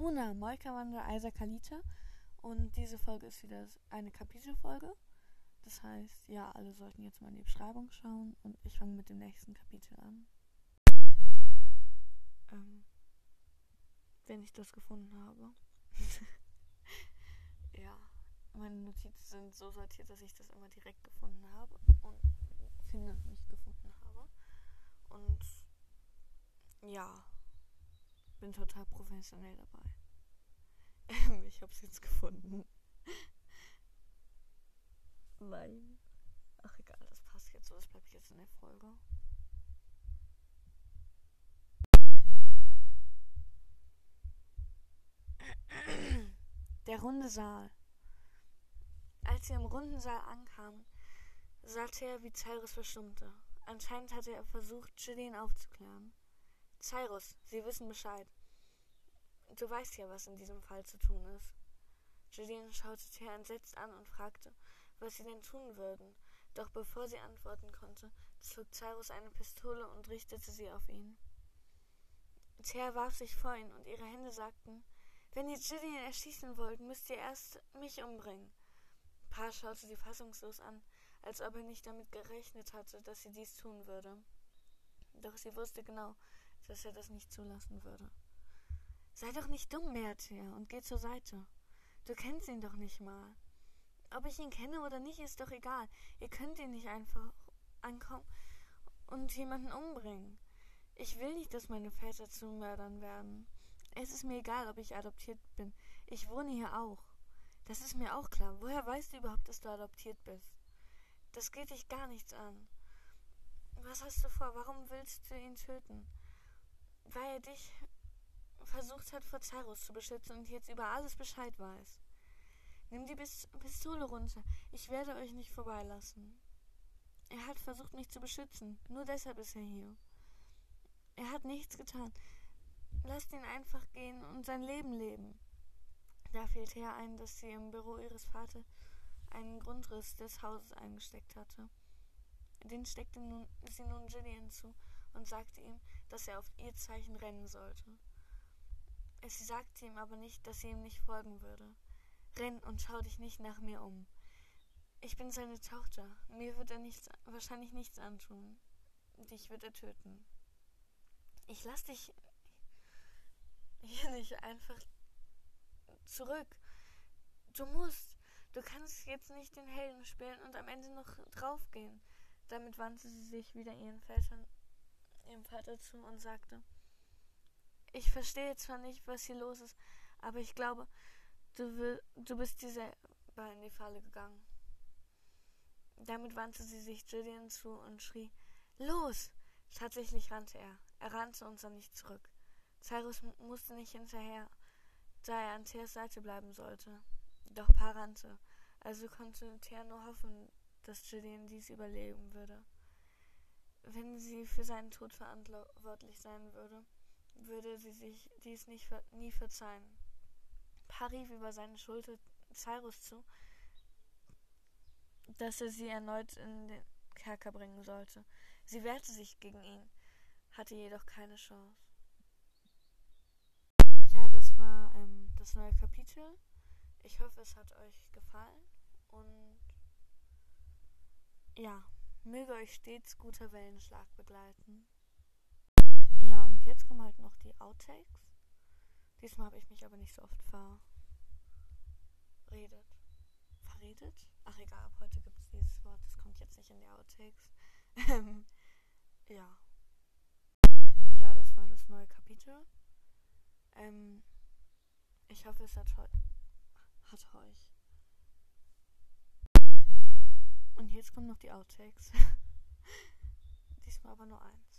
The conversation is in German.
Una Moikawanda Isa Kalita und diese Folge ist wieder eine Kapitelfolge. Das heißt, ja, alle sollten jetzt mal in die Beschreibung schauen und ich fange mit dem nächsten Kapitel an. Ähm, wenn ich das gefunden habe. ja, meine Notizen sind so sortiert, dass ich das immer direkt gefunden habe und finde nicht gefunden habe. Und ja, bin total professionell dabei. ich hab's jetzt gefunden. Nein. Ach egal, das passt jetzt so, das bleibt jetzt in der Folge. Der runde Saal. Als sie im runden Saal ankamen, sah er, wie Cyrus verstummte. Anscheinend hatte er versucht, Gillian aufzuklären. Cyrus, Sie wissen Bescheid. Du weißt ja, was in diesem Fall zu tun ist. Gillian schaute Thea entsetzt an und fragte, was sie denn tun würden. Doch bevor sie antworten konnte, zog Cyrus eine Pistole und richtete sie auf ihn. Thea warf sich vor ihn und ihre Hände sagten, wenn ihr Gillian erschießen wollt, müsst ihr erst mich umbringen. Pa schaute sie fassungslos an, als ob er nicht damit gerechnet hatte, dass sie dies tun würde. Doch sie wusste genau, dass er das nicht zulassen würde. Sei doch nicht dumm, Mertia, und geh zur Seite. Du kennst ihn doch nicht mal. Ob ich ihn kenne oder nicht, ist doch egal. Ihr könnt ihn nicht einfach ankommen und jemanden umbringen. Ich will nicht, dass meine Väter zu Mördern werden. Es ist mir egal, ob ich adoptiert bin. Ich wohne hier auch. Das ist mir auch klar. Woher weißt du überhaupt, dass du adoptiert bist? Das geht dich gar nichts an. Was hast du vor? Warum willst du ihn töten? Weil er dich versucht hat, vor Cyrus zu beschützen und jetzt über alles Bescheid weiß. Nimm die Pistole runter. Ich werde euch nicht vorbeilassen. Er hat versucht, mich zu beschützen. Nur deshalb ist er hier. Er hat nichts getan. Lasst ihn einfach gehen und sein Leben leben. Da fiel her ein, dass sie im Büro ihres Vaters einen Grundriss des Hauses eingesteckt hatte. Den steckte nun, sie nun Gillian zu und sagte ihm, dass er auf ihr Zeichen rennen sollte. Sie sagte ihm aber nicht, dass sie ihm nicht folgen würde. Renn und schau dich nicht nach mir um. Ich bin seine Tochter. Mir wird er nichts, wahrscheinlich nichts antun. Dich wird er töten. Ich lass dich hier nicht einfach zurück. Du musst. Du kannst jetzt nicht den Helden spielen und am Ende noch draufgehen. Damit wandte sie sich wieder ihren Vätern, ihrem Vater zu und sagte, ich verstehe zwar nicht, was hier los ist, aber ich glaube, du, will, du bist dir selber in die Falle gegangen. Damit wandte sie sich Gillian zu und schrie, Los! Tatsächlich rannte er. Er rannte und sah nicht zurück. Cyrus musste nicht hinterher, da er an Theas Seite bleiben sollte. Doch Pa rannte, also konnte Thea nur hoffen, dass Gillian dies überleben würde. Wenn sie für seinen Tod verantwortlich sein würde, würde sie sich dies nicht nie verzeihen. Pa rief über seine Schulter Cyrus zu, dass er sie erneut in den Kerker bringen sollte. Sie wehrte sich gegen ihn, hatte jedoch keine Chance. Ja, das war ähm, das neue Kapitel. Ich hoffe, es hat euch gefallen und ja, möge euch stets guter Wellenschlag begleiten. Ja, und jetzt kommen halt noch die Outtakes. Diesmal habe ich mich aber nicht so oft verredet. Verredet? Ach egal, ab heute gibt es dieses Wort. Das kommt jetzt nicht in die Outtakes. Ähm, ja. Ja, das war das neue Kapitel. Ähm, ich hoffe, es hat, hat euch. Jetzt kommen noch die Outtakes. Diesmal aber nur eins.